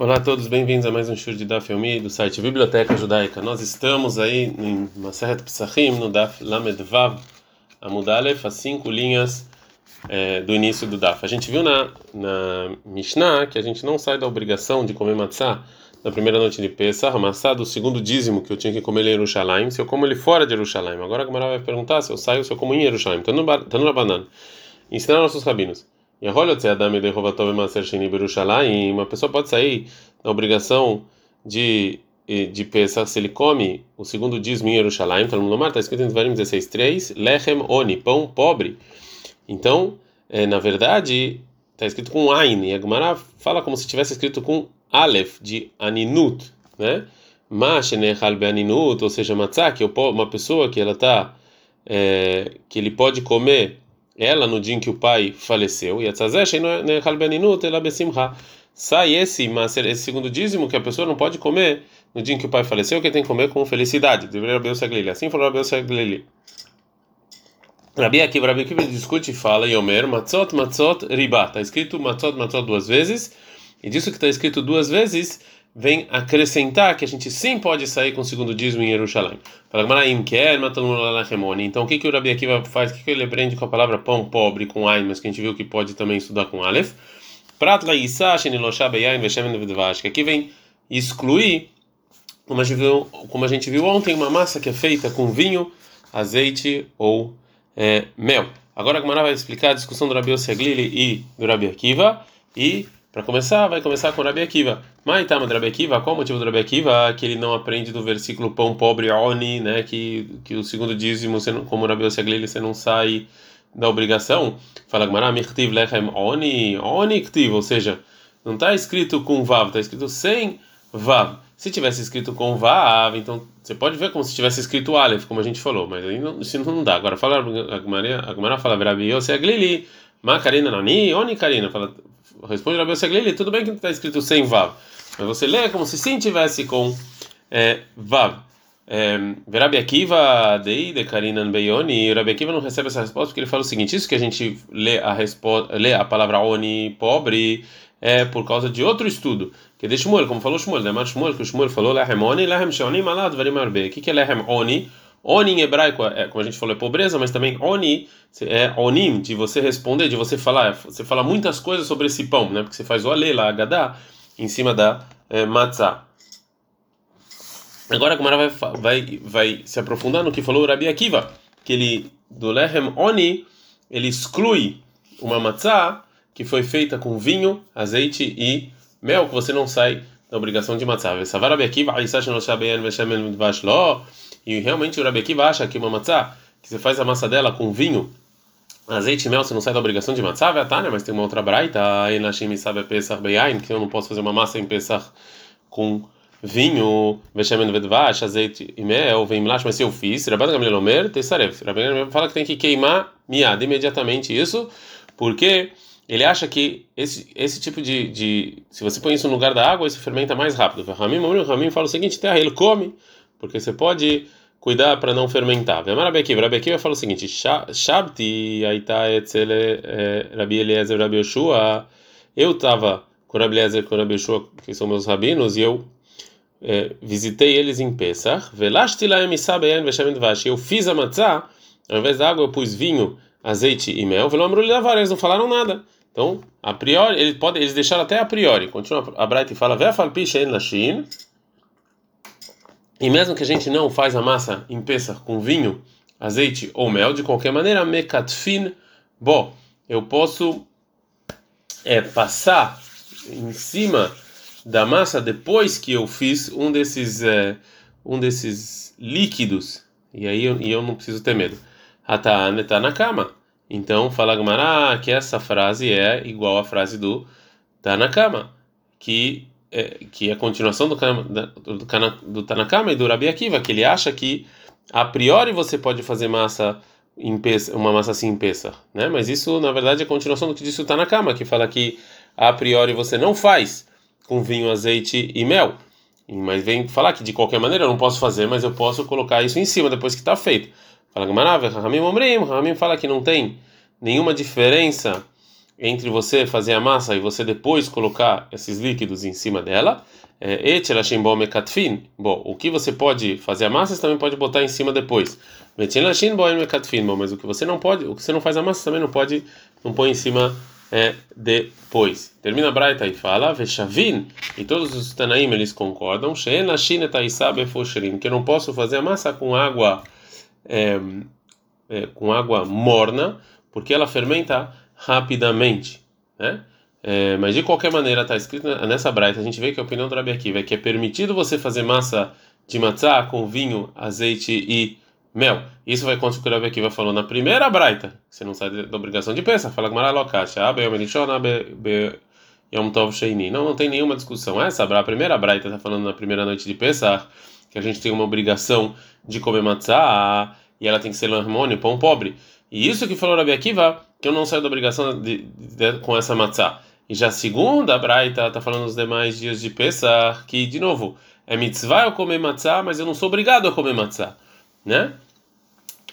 Olá a todos, bem-vindos a mais um show de Daf Yomi do site Biblioteca Judaica. Nós estamos aí em Maseret Pesachim, no Daf Lamed Vav Amudalef, as cinco linhas é, do início do Daf. A gente viu na, na Mishnah que a gente não sai da obrigação de comer matzah na primeira noite de Pesach, matzah do segundo dízimo que eu tinha que comer em Jerusalém, se eu como ele fora de Jerusalém. Agora a Gamara vai perguntar se eu saio, se eu como em Jerusalém. Então no tá banana. Ensinar nossos rabinos. E a uma pessoa pode sair da obrigação de de Pesach se ele come o segundo dízimo em então no está escrito em Devarim 16:3, lechem oni, pão pobre. Então, é, na verdade, está escrito com Ain, e a Gemara fala como se tivesse escrito com Aleph, de Aninut, né? Ou seja, matzah, que uma pessoa que ela tá, é, que ele pode comer ela no dia em que o pai faleceu, e sai esse, esse segundo dízimo que a pessoa não pode comer no dia em que o pai faleceu, que tem que comer com felicidade. Assim falou Rabi Saglili. Rabi Akiva, Rabi Akiva discute e fala, Yomer, matzot, matzot, riba. Está escrito matzot, matzot duas vezes, e disso que está escrito duas vezes, vem acrescentar que a gente sim pode sair com o segundo dízimo em Jerusalém. Então, o que, que o Rabi Akiva faz? O que, que ele aprende com a palavra pão pobre, com Ain, mas que a gente viu que pode também estudar com Aleph? Aqui vem excluir, como a, gente viu, como a gente viu ontem, uma massa que é feita com vinho, azeite ou é, mel. Agora a Gamara vai explicar a discussão do Rabi Oseglili e do Rabi Akiva e para começar, vai começar com Rabi Akiva. Maitama do Rabi Akiva, qual o motivo do Rabi Akiva? Que ele não aprende do versículo pão pobre oni, né? Que, que o segundo dízimo, você não, como Rabi Oseglili, você não sai da obrigação. Fala Gamara, mirtiv lechem oni, oni ktiv, ou seja, não está escrito com vav, está escrito sem vav. Se tivesse escrito com vav, então você pode ver como se tivesse escrito aleph, como a gente falou, mas aí não, isso não dá. Agora fala a Gamara fala Rabi Oseglili, ma karina nani, oni karina, fala responde Rabi Seglili, tudo bem que está escrito sem Vav, mas você lê como se sim tivesse com é, Vav. É, Rabi Akiva, Dei, de Karinan Beyoni, e Rabi Akiva não recebe essa resposta porque ele fala o seguinte: isso que a gente lê a, resposta, lê a palavra Oni, pobre, é por causa de outro estudo, que é de Shmuel, como falou Shmuel, né? Mas Shmuel, que o Shmuel falou, Lehem Oni, Lehem Shoni, Malad, Varim Arbe. O que é Lehem Oni? Oni em hebraico, é, como a gente falou, é pobreza, mas também Oni é Onim, de você responder, de você falar. Você fala muitas coisas sobre esse pão, né? Porque você faz o ale lá, Agadá, em cima da é, matzah. Agora a Gemara vai, vai, vai se aprofundar no que falou o Rabi Akiva, que ele, do Lehem Oni, ele exclui uma matzah que foi feita com vinho, azeite e mel, que você não sai da obrigação de matzah. Rabi Akiva, e realmente o Rabi Akiva acha que uma matzá, que você faz a massa dela com vinho, azeite e mel, você não sai da obrigação de matzá, tá, né? mas tem uma outra braita, Enashim sabe Pesach Beyain, que eu não posso fazer uma massa em Pesach com vinho, Veshemen Vedvash, azeite e mel, vem mas se eu fiz, Rabban Gamliel Omer, Tessarev. Rabban fala que tem que queimar miad imediatamente isso, porque ele acha que esse, esse tipo de, de. Se você põe isso no lugar da água, isso fermenta mais rápido. Ramim, o Ramim fala o seguinte: terra, ele come porque você pode cuidar para não fermentar. Akiva, Rabi Akiva fala o seguinte: Shabti aita etzele eh, Rabi Eliezer Rabi Yoshua. Eu estava com Rabi Eliezer com Rabi Yoshua, que são meus rabinos, e eu é, visitei eles em Pesach. Velashti laem isabeyan veshemen dvash. Eu fiz a matzah, ao invés da água eu pus vinho, azeite e mel. Velo amru levar, eles não falaram nada. Então, a priori, eles, podem, eles deixaram até a priori. Continua a Bright e fala: Vefal pishen lashin. E mesmo que a gente não faz a massa em peça com vinho, azeite ou mel, de qualquer maneira, mekatfin, bom, eu posso é, passar em cima da massa depois que eu fiz um desses é, um desses líquidos e aí eu, e eu não preciso ter medo. Hatane tá na cama. Então fala Gamara que essa frase é igual à frase do tá na cama, que é, que é a continuação do, do, do Tanakama e do Rabi Akiva, que ele acha que a priori você pode fazer massa em peça, uma massa assim em peça, né? Mas isso na verdade é a continuação do que disse o Tanakama, que fala que a priori você não faz com vinho, azeite e mel. Mas vem falar que de qualquer maneira eu não posso fazer, mas eu posso colocar isso em cima depois que está feito. Fala Gamarav, Ramim Omrim, Ramim fala que não tem nenhuma diferença entre você fazer a massa e você depois colocar esses líquidos em cima dela. Bom, o que você pode fazer a massa, você também pode botar em cima depois. Mas o que você não pode, o que você não faz a massa, também não pode, não põe em cima é, depois. Termina a Braita e fala, Veshavin, e todos os Tanaim eles concordam, que eu não posso fazer a massa com água, é, é, com água morna, porque ela fermenta rapidamente, né? É, mas de qualquer maneira está escrito nessa braita, a gente vê que a opinião do Rabi Akiva é que é permitido você fazer massa de matzá com vinho, azeite e mel. Isso vai contra o que o Rabi Akiva falou na primeira braita. Você não sai da obrigação de pensar. Fala Yom Tov. Não, não tem nenhuma discussão. Essa a primeira braita está falando na primeira noite de Pesach que a gente tem uma obrigação de comer matzá e ela tem que ser harmônio, pão pobre. E isso que falou Rabi Akiva, que eu não saio da obrigação de, de, de, com essa matzá. E já a segunda braita está falando nos demais dias de Pesach, que, de novo, é mitzvah eu comer matzah, mas eu não sou obrigado a comer matzah, né?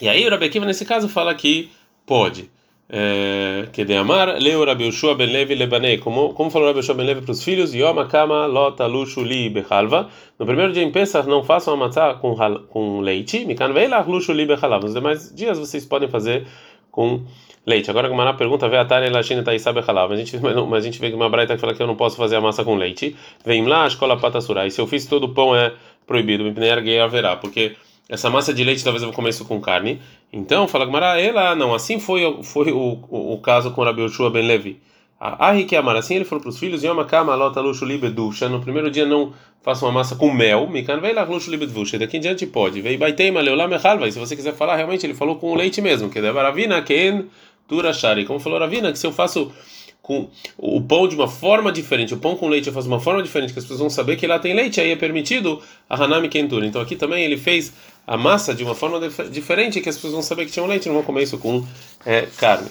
E aí o Rabi Akiva, nesse caso, fala que pode. É, que de amar, leu Rabi Yoshua ben Levi lebanei, como, como falou Rabi Yoshua ben Levi para os filhos, Yom akama lota lushu li bechalva, no primeiro dia em Pesach não façam a matzah com, com leite, mikan veilach lushu li bechalva, nos demais dias vocês podem fazer com leite. Agora, como a pergunta, vê a Tânia Lachina Taissabe Halal, mas a gente mas a gente vê que uma braita que fala que eu não posso fazer a massa com leite. Vem lá, a escola patassura. E se eu fiz todo o pão é proibido, me haverá, porque essa massa de leite talvez eu isso com carne. Então, fala Gmará, ela não, assim foi foi o, o, o caso com Rabi Yoshua ben Levi. Ah, que amar assim ele falou para os filhos: Yoma kama lota luxo libe dusha. No primeiro dia não faça uma massa com mel. Mikan vei lá luxo libe dusha. Daqui em diante pode. Vei baitei. E se você quiser falar, realmente ele falou com o leite mesmo. Que deva ravina ken Turashari. Como falou Ravina, que se eu faço com o pão de uma forma diferente, o pão com leite eu faço de uma forma diferente, que as pessoas vão saber que lá tem leite, aí é permitido a Hanami Kentura. Então aqui também ele fez a massa de uma forma diferente, que as pessoas vão saber que tinha um leite, não vão comer isso com é, carne.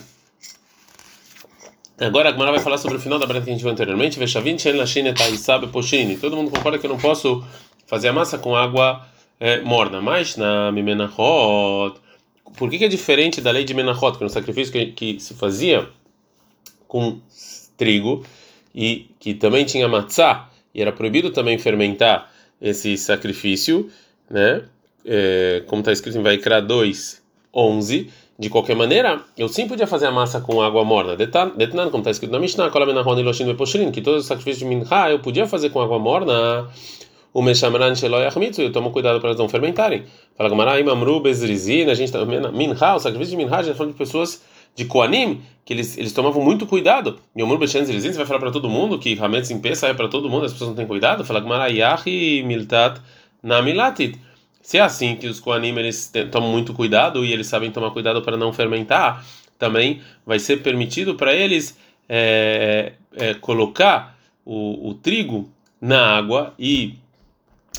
Agora a Gmara vai falar sobre o final da breta que a gente viu anteriormente. Veshavin Chen Taisabe Poshini. Todo mundo concorda que eu não posso fazer a massa com água é, morna, mas na Mimenachot por que, que, é diferente da lei de Menachot, que era um sacrifício que, que, se fazia com trigo e que também tinha matzá, e era proibido também fermentar esse sacrifício, né? É, como está escrito em Vaikra 2, 11. De qualquer maneira, eu sim podia fazer a massa com água morna. Detanando, como está escrito na Mishnah, que todos os sacrifícios de Minha eu podia fazer com água morna o Meshamran Sheloy Achmitzu, eu tomo cuidado para elas não fermentarem. Fala Gamara, Imamru Bezrizina, a gente está Minha, o sacrifício de Minha, a gente está falando de pessoas de Koanim, que eles, eles tomavam muito cuidado. E o Muro você vai falar para todo mundo que Hametz em Pesa é para todo mundo, as pessoas não têm cuidado. Fala Gamara, Yahi Miltat Namilatit. Se é assim que os Koanim eles tomam muito cuidado e eles sabem tomar cuidado para não fermentar, também vai ser permitido para eles é, é, colocar o, o trigo na água e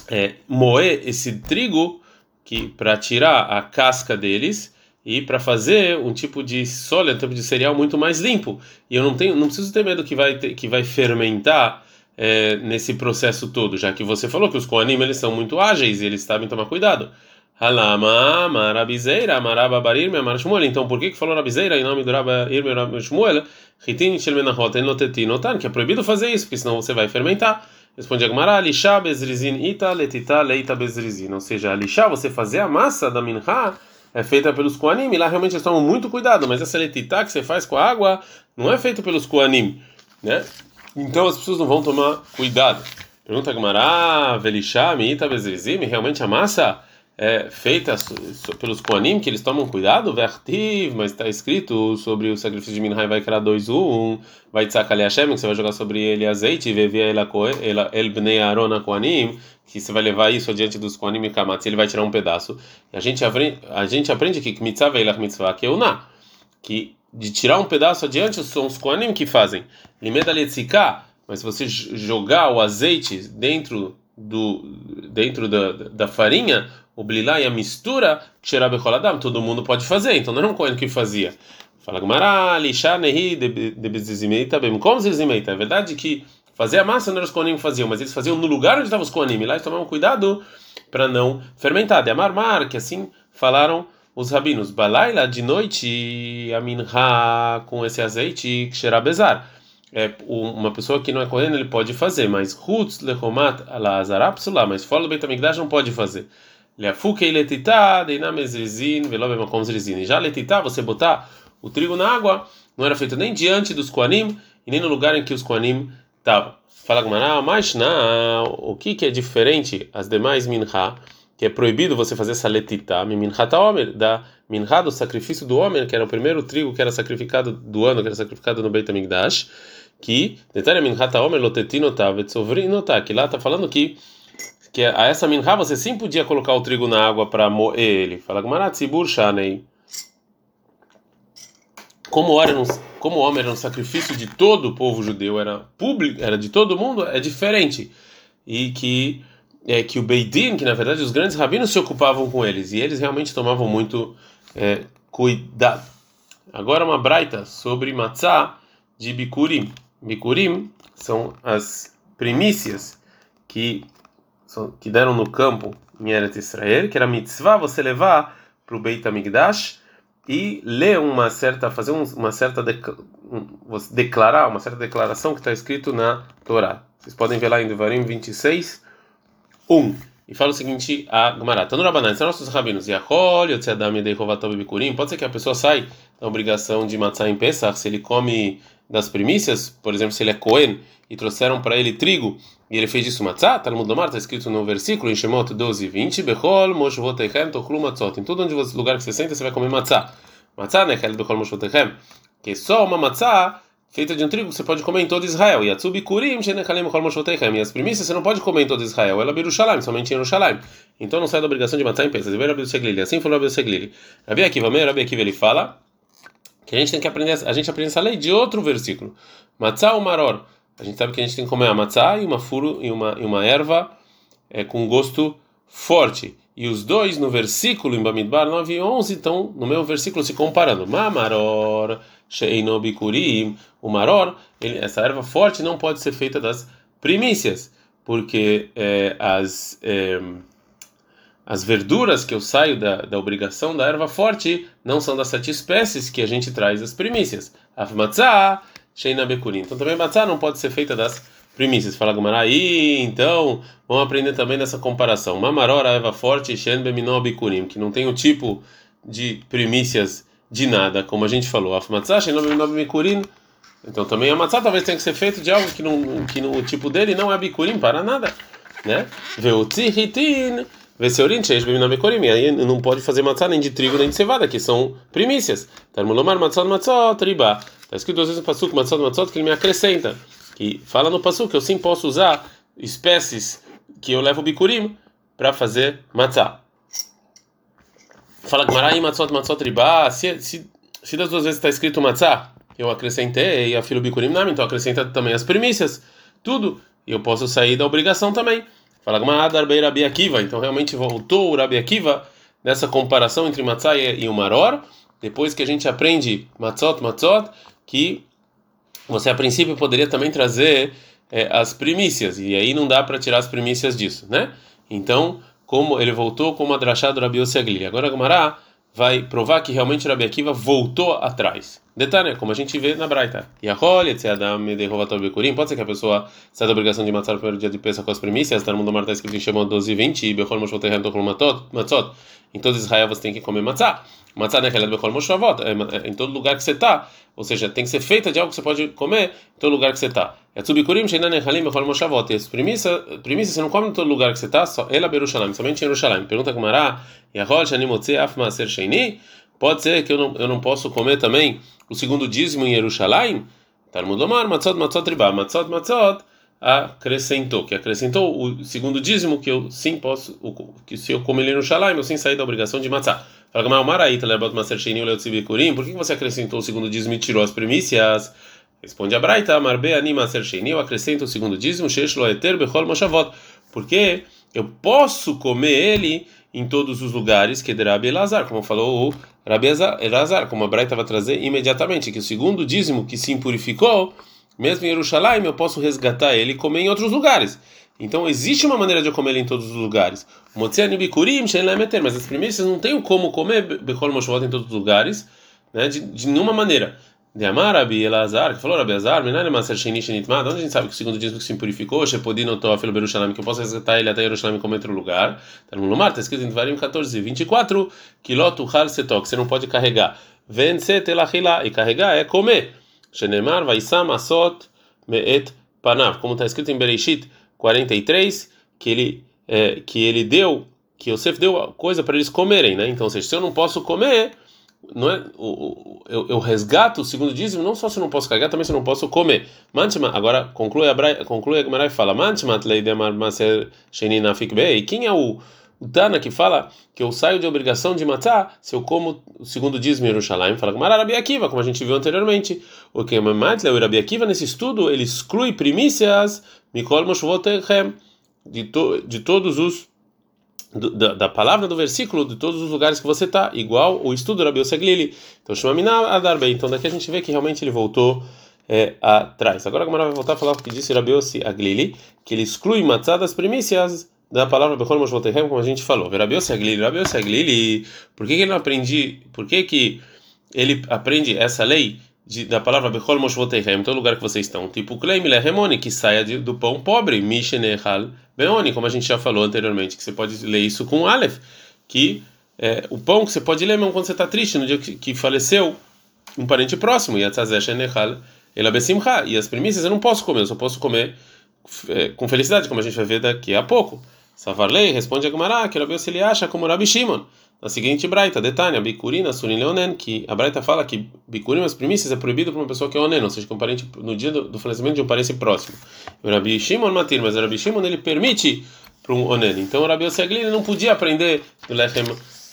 é, moer esse trigo que para tirar a casca deles e para fazer um tipo de sólido, um tipo de cereal muito mais limpo. E eu não tenho, não preciso ter medo que vai ter, que vai fermentar é, nesse processo todo, já que você falou que os coanim eles são muito ágeis e eles sabem tomar cuidado. Halama, marabizeira, marababarir, marashmuel. Então, por que que falou rabizeira em nome do rabair, marashmuel? Ritin shelmenahot enotetiноtan, que é proibido fazer isso, porque senão você vai fermentar. Responde Agmará, lixá bezrizin ita letita leita bezrizin. Ou seja, lixá, você fazer a massa da minha é feita pelos koanim, e lá realmente eles tomam muito cuidado, mas essa letita que você faz com a água não é feita pelos koanim, né? Então as pessoas não vão tomar cuidado. Pergunta Agmará, velixá, ita bezrizin, realmente a massa é, feita pelos Koanim, que eles tomam cuidado, vertiv, mas está escrito sobre o sacrifício de Minhai vai criar 2 1, vai tzakale Hashem, que você vai jogar sobre ele azeite, vevia el bnei Aaron Koanim, que você vai levar isso adiante dos Koanim e Kamatz, ele vai tirar um pedaço. E a gente a gente aprende que mitzvah veilach mitzvah na que de tirar um pedaço adiante são os Koanim que fazem. Limeda mas se você jogar o azeite dentro do dentro da, da farinha o blilá e a mistura, todo mundo pode fazer, então não era um Cohen que fazia. Fala Gmará, lixar nehi de bezizimeita bem como zizimeita. É verdade que fazer a massa não era os Kohanim que faziam, mas eles faziam no lugar onde estavam os Kohanim. Lá eles tomavam cuidado para não fermentar. De amarmar, que assim falaram os rabinos, balaila de noite, a com esse azeite, bezar. É, uma pessoa que não é correndo ele pode fazer, mas Hutz lechomat ala psula, mas fora do Beit HaMikdash não pode fazer. Leafukei letitá, deinamezrizin, velobemakom zrizin. Já letitá, você botar o trigo na água, não era feito nem diante dos Koanim e nem no lugar em que os Koanim estavam. Fala Gmará, mas na o que que é diferente as demais minha, que é proibido você fazer essa letitá, minha taomer, da minha do sacrifício do homem, que era o primeiro trigo que era sacrificado do ano, que era sacrificado no Beit HaMikdash, que detalhe minha taomer lotetinotav etzovrinotá, que lá está falando que que a essa minha você sim podia colocar o trigo na água para moer ele. Fala Gmará, tzibur shanei como era um, como o homem era um sacrifício de todo o povo judeu, era público, era de todo mundo, é diferente. E que é que o Beidin, que na verdade os grandes rabinos se ocupavam com eles e eles realmente tomavam muito é, cuidado. Agora uma braita sobre matzá de bikurim. Bikurim são as primícias que que deram no campo em Eretz Israel, que era mitzvah você levar para o Beit HaMikdash e ler uma certa, fazer uma certa declarar, uma certa declaração que está escrito na Torá. Vocês podem ver lá em Devarim 26, 1. E fala o seguinte a Gemara. Tanura Banan, são nossos rabinos. Yachol, Yotzeadam, Yedei, Rovatom, Bikurim. Pode ser que a pessoa saia da obrigação de matzah em Pesach se ele come das primícias, por exemplo, se ele é Cohen e trouxeram para ele trigo e ele fez isso matzah, Talmud Lomar está escrito no versículo em Shemot 12, 20, Bechol, Moshvotechem, Tochlu Matzot. Em todo onde você, lugar que você senta, você vai comer matzah. Matzah, né, Bechol Moshvotechem, que só uma matzah feita de um trigo você pode comer em todo Israel. E Atsubi Kurim, Shenechalem Bechol Moshvotechem. E as primícias você não pode comer em todo Israel, ela Birushalayim, somente em Yerushalayim. Então não sai da obrigação de matzah em Seglili. Assim falou Rabi Seglili. Rabi Akiva, Rabi Akiva, ele fala que a gente tem que aprender, a gente aprende essa lei de outro versículo. Matzah ou maror. A gente sabe que a gente tem que comer a matzah e uma furo e uma, e uma erva é, com gosto forte. E os dois no versículo em Bamidbar 9 e 11 estão no meu versículo se comparando. Mamaror, Sheinobikurim. O maror, ele, essa erva forte não pode ser feita das primícias, porque é, as. É, as verduras que eu saio da, da obrigação da erva forte não são das sete espécies que a gente traz as primícias. Afmatzah, Sheina Bekurim. Então também matzah não pode ser feita das primícias. Fala Gumara, aí então vamos aprender também nessa comparação. Mamarora, erva forte, Shen Beminó Bekurim, que não tem o tipo de primícias de nada, como a gente falou. Afmatzah, Sheina Beminó Bekurim. Então também a matzah talvez tenha que ser feito de algo que, não, que no, o tipo dele não é bikurim para nada, né? Veutzihitin Veseurin, Sheish Bimina Bekorim. Aí não pode fazer matzá nem de trigo nem de cevada, que são primícias. Tarmulomar matzot matzot riba. Está escrito duas vezes no Pasuk matzot matzot que ele me acrescenta. Que fala no Pasuk que eu sim posso usar espécies que eu levo bikurim para fazer matzá. Fala Gmarai matzot matzot riba. Se, se, se das duas vezes está escrito matzá, eu acrescentei a filo bikurim não, então acrescenta também as primícias, tudo. E eu posso sair da obrigação também. Fala Rabi Akiva. Então realmente voltou o Rabi Akiva nessa comparação entre Matzah e o Maror. Depois que a gente aprende Matzot, Matzot, que você a princípio poderia também trazer é, as primícias. E aí não dá para tirar as primícias disso, né? Então, como ele voltou como a drachá do Rabi. Agora Gamará vai provar que realmente o Rabi Akiva voltou atrás. Detalhe, como a gente vê na Braita. Adam, Derrovatov Bekurim. Pode ser que a pessoa saia da obrigação de matar o primeiro dia de peça com as primícias. Está no mundo Marta escrito em Shemot 12 e 20. E Bechol Moshotehem Tochol Matzot. Em todo Israel você tem que comer matzah. Matzah é aquela Bechol Moshavot. Em todo lugar que você está. Ou seja, tem que ser feita de algo que você pode comer em todo lugar que você está. Yatsubikurim, Sheinan Echalim, Bechol Moshavot. E as primícias, primícias você não come em todo lugar que você está, só ela Berushalayim, somente em Yerushalayim. Pergunta com Mará. Yahol, Shanimotze, Af Maser Sheini. Pode ser que eu não, eu não posso comer também o segundo dízimo em Jerusalém? Talmud Lomar, Matzot, Matzot, Ribá. Matzot, Matzot acrescentou, que acrescentou o segundo dízimo que eu sim posso, que se eu comer em Jerusalém, eu sim sair da obrigação de matzah. Fala, mas o Maraíta, Lebot Maser Sheini, Leotzibikurim, por que você acrescentou o segundo dízimo e tirou as primícias? Responde a Braita, Marbe Anima Maser Sheini, eu acrescento o segundo dízimo, Shesh Loeter Bechol Moshavot, porque eu posso comer ele em todos os lugares que Rabi Elazar, como falou o Rabi Elazar, como a Braita vai trazer imediatamente, que o segundo dízimo que se impurificou mesmo em Jerusalém eu posso resgatar ele e comer em outros lugares. Então existe uma maneira de eu comer ele em todos os lugares. Mas as primícias não tem como comer Bechol Moshovot em todos os lugares, né, de, de nenhuma maneira. De Amar Rabi Elazar, que falou Rabi Elazar, Menane Maser Sheni Shenitmad, onde a gente sabe que o segundo dízimo que se purificou, Shepodino Toafel Berushalam, que eu posso resgatar ele até Jerusalém como outro lugar. No Lumar, está escrito em Tvarim 14, 24, Kilot Uchal Setok, você não pode carregar. Vence Telachila, e carregar é comer. Shenemar Vaisam Asot Meet Panav, como está escrito em Bereshit 43, que ele, é, que ele deu, que Yosef deu coisa para eles comerem, né? Então, ou seja, se eu não posso comer não é, o, eu, eu, resgato o segundo dízimo não só se eu não posso carregar, também se eu não posso comer. Mantima, agora conclui a conclui a Gemara e fala: Mantima fikbei. Quem é o, o Tana que fala que eu saio de obrigação de matar se eu como o segundo dízimo em Jerusalém? Fala Gemara Rabi Akiva, como a gente viu anteriormente. O que é o Rabi Akiva nesse estudo ele exclui primícias mikol moshvotechem de, to, de todos os da, da, palavra do versículo de todos os lugares que você está, igual o estudo do Rabi Seglili. Então, Shumamina Adarbe. Então, daqui a gente vê que realmente ele voltou é, atrás. Agora, a Gamara vai voltar a falar o que disse Rabi Aglili, que ele exclui matzah das primícias da palavra Bechol Moshvotehem, como a gente falou. Rabi Aglili, Rabi Aglili, por que, que ele não aprende, por que, que ele aprende essa lei? De, da palavra Bechol Moshvoteichem, todo lugar que vocês estão. Tipo Kleim Lehemoni, que saia de, do pão pobre, Mishenechal Beoni, como a gente já falou anteriormente, que você pode ler isso com Aleph, que é, o pão que você pode ler mesmo quando você está triste, no dia que, que faleceu um parente próximo, Yatzazeh Shenechal Elabesimcha, e as primícias eu não posso comer, eu só posso comer é, com felicidade, como a gente vai ver daqui a pouco. Savarlei responde a Gemara que Rabi se ele acha como Rabi Shimon. Na seguinte braita, detalhe, a bikurina surin leonen, que a braita fala que bicurim, as primícias, é proibido para uma pessoa que é onen, ou seja, que um parente, no dia do, do falecimento de um parente próximo. O Rabi Shimon matir, mas o Rabi Shimon ele permite para um onen. Então o Rabi Osegli não podia aprender do lechem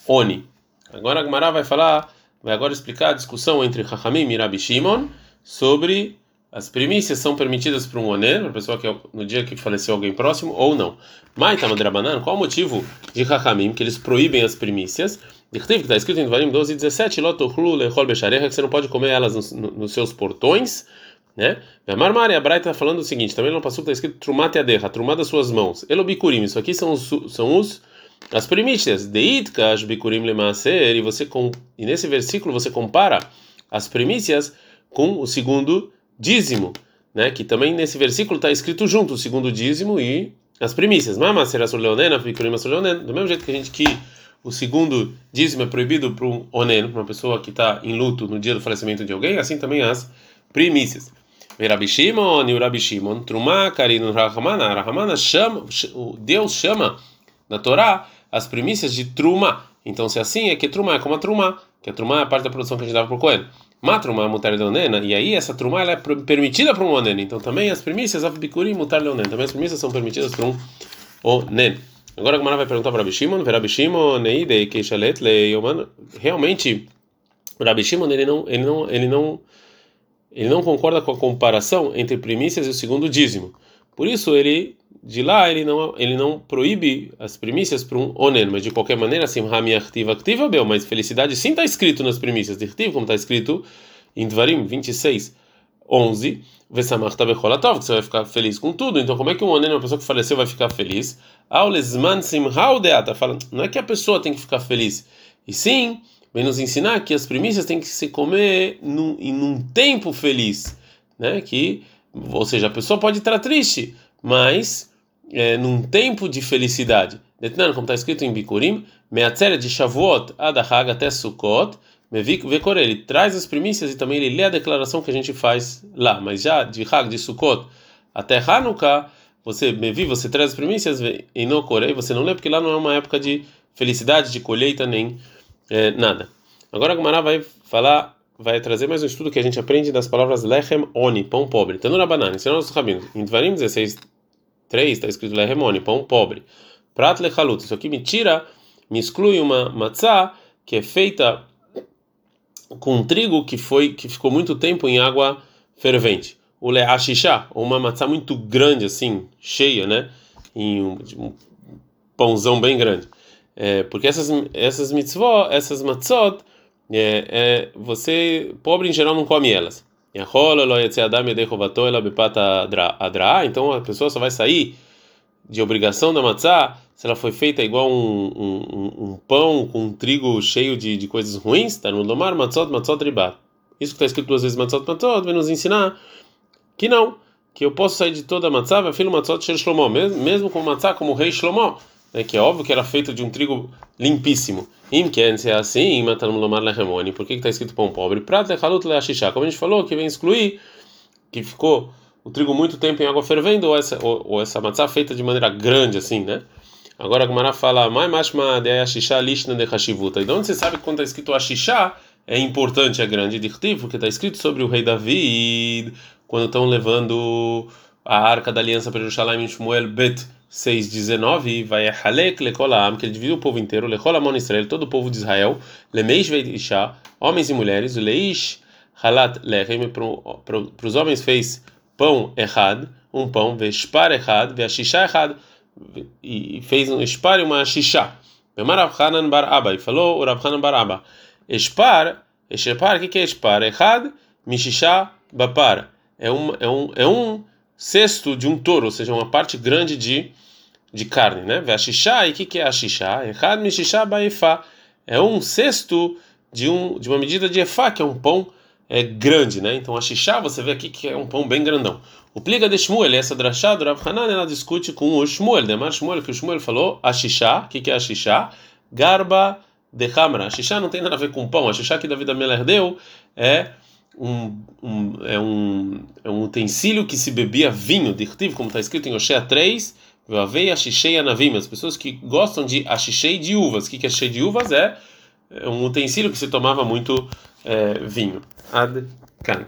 oni. Agora a Gemara vai falar, vai agora explicar a discussão entre Chachamim e Rabi Shimon sobre as primícias são permitidas para um onen, uma pessoa que é no dia que faleceu alguém próximo, ou não. Mas, Tamadrabanan, qual o motivo de Hakamim que eles proíbem as primícias? Que está escrito em Devarim 12 e 17, que você não pode comer elas nos, nos seus portões. Né? Marmari, a Braita está falando o seguinte: também no passo está escrito Trumate Aderra, Trumá das suas mãos. Elobikurim, isso aqui são os, são os as primícias. Deitkash Bikurim Lemaser, e você com, e nesse versículo você compara as primícias com o segundo dízimo, né? Que também nesse versículo está escrito junto o segundo dízimo e as primícias. Mama será leonena, do mesmo jeito que a gente que o segundo dízimo é proibido para um onen, para uma pessoa que está em luto no dia do falecimento de alguém, assim também as primícias. Rabi Shimon Rabi Shimon, Trumá, Karinu, Rahamana, Rahamana chama, Deus chama na Torá as primícias de Truma. Então, se assim, é que Truma é como a Truma, que a Truma é a parte da produção que a gente dava para o Cohen. Matruma mutar leonena, e aí essa truma ela é permitida para um onen. Então também as primícias, avbikurim mutar leonen, também as primícias são permitidas para um onen. Agora a Gamara vai perguntar para Rabi Shimon, Rabi Shimon, neide, keishalet, leioman. Realmente, Rabi Shimon, ele não, ele não, ele não, ele não concorda com a comparação entre primícias e o segundo dízimo. Por isso ele de lá ele não ele não proíbe as primícias para um onen, mas de qualquer maneira assim ativa ativa bel, mas felicidade sim está escrito nas primícias, dirtiv como está escrito em Dvarim 26 11, Vesamach Tabecholatov, que você vai ficar feliz com tudo. Então, como é que um onen, uma pessoa que faleceu, vai ficar feliz? Aulesman Simhau Deata, fala, não é que a pessoa tem que ficar feliz, e sim, vem nos ensinar que as primícias têm que se comer num, em um tempo feliz, né? Que, ou seja, a pessoa pode estar triste, mas é, num tempo de felicidade. Detnan, como está escrito em Bikurim, Meatzeret de Shavuot Adahag até Sukkot, Vekor, ele traz as primícias e também ele lê a declaração que a gente faz lá. Mas já de Hag, de Sukkot até Hanukkah, você Mevi, você traz as primícias e no Corei, você não lê porque lá não é uma época de felicidade, de colheita, nem é, nada. Agora a Gumara vai falar, vai trazer mais um estudo que a gente aprende das palavras Lechem Oni, pão pobre. Tanura banana, ensinou nossos rabinos. Em Dvarim 16, 3 está escrito Lehemoni, pão pobre. Prat lechalut, isso aqui me tira, me exclui uma matzá que é feita com trigo que foi que ficou muito tempo em água fervente. O leachishá, uma matzá muito grande assim, cheia, né? Em um, um pãozão bem grande. É, porque essas essas mitzvot, essas matzot, é, é, você pobre em geral não come elas. Então a pessoa só vai sair de obrigação da matzá se ela foi feita igual um, um, um pão com trigo cheio de, de coisas ruins. Tá no domar matzot matzot ribat. Isso que está escrito duas vezes matzot matzot vai nos ensinar que não, que eu posso sair de toda a matzá, filho matzot shel Shlomo, mesmo, mesmo com matzá como rei Shlomo, né, que é óbvio que era feito de um trigo limpíssimo. Im se é assim, matando lomar lehemoni. Por que está escrito pão pobre? Prata halut leashisha. Como a gente falou, que vem excluir que ficou o trigo muito tempo em água fervendo ou essa ou, ou essa matzá feita de maneira grande assim, né? Agora a Gemara fala, "Mai mashma de ashisha lishna de hashivuta". Então onde você sabe que quando está escrito ashisha é importante, é grande dirtiv, porque está escrito sobre o rei David quando estão levando a arca da aliança para Jerusalém em Shmuel Bet 6:19 vai halek lekolam que ele dividiu o povo inteiro lekolamon Israel todo o povo de Israel lemeish veisha homens e mulheres leish halat lechem para os homens fez pão errado um pão vespar errado veashisha errado e fez um espar e uma shisha Bemar Rabchanan bar Abba e falou o Rabchanan bar Abba espar espar que que é espar errado mishisha bapar é um é um é um cesto de um touro ou seja uma parte grande de de carne, né? Ve'ashisha, e o que, que é ashisha? Echad mishisha ba'efá. É um cesto de, um, de uma medida de efá, que é um pão é, grande, né? Então, ashisha, você vê aqui que é um pão bem grandão. O pliga de Shmuel, essa drachá do Rav Hanan, ela discute com o Shmuel, demar Shmuel, que o Shmuel falou, ashisha, o que, que é ashisha? Garba de hamra. Ashisha não tem nada a ver com pão. Ashisha que Davi Ameler deu é um, um, é, um, é um utensílio que se bebia vinho, como está escrito em Oshea 3, Vavei ashishei anavim, as pessoas que gostam de ashishei de uvas. O que é ashishei de uvas? É um utensílio que se tomava muito é, vinho. Ad kan.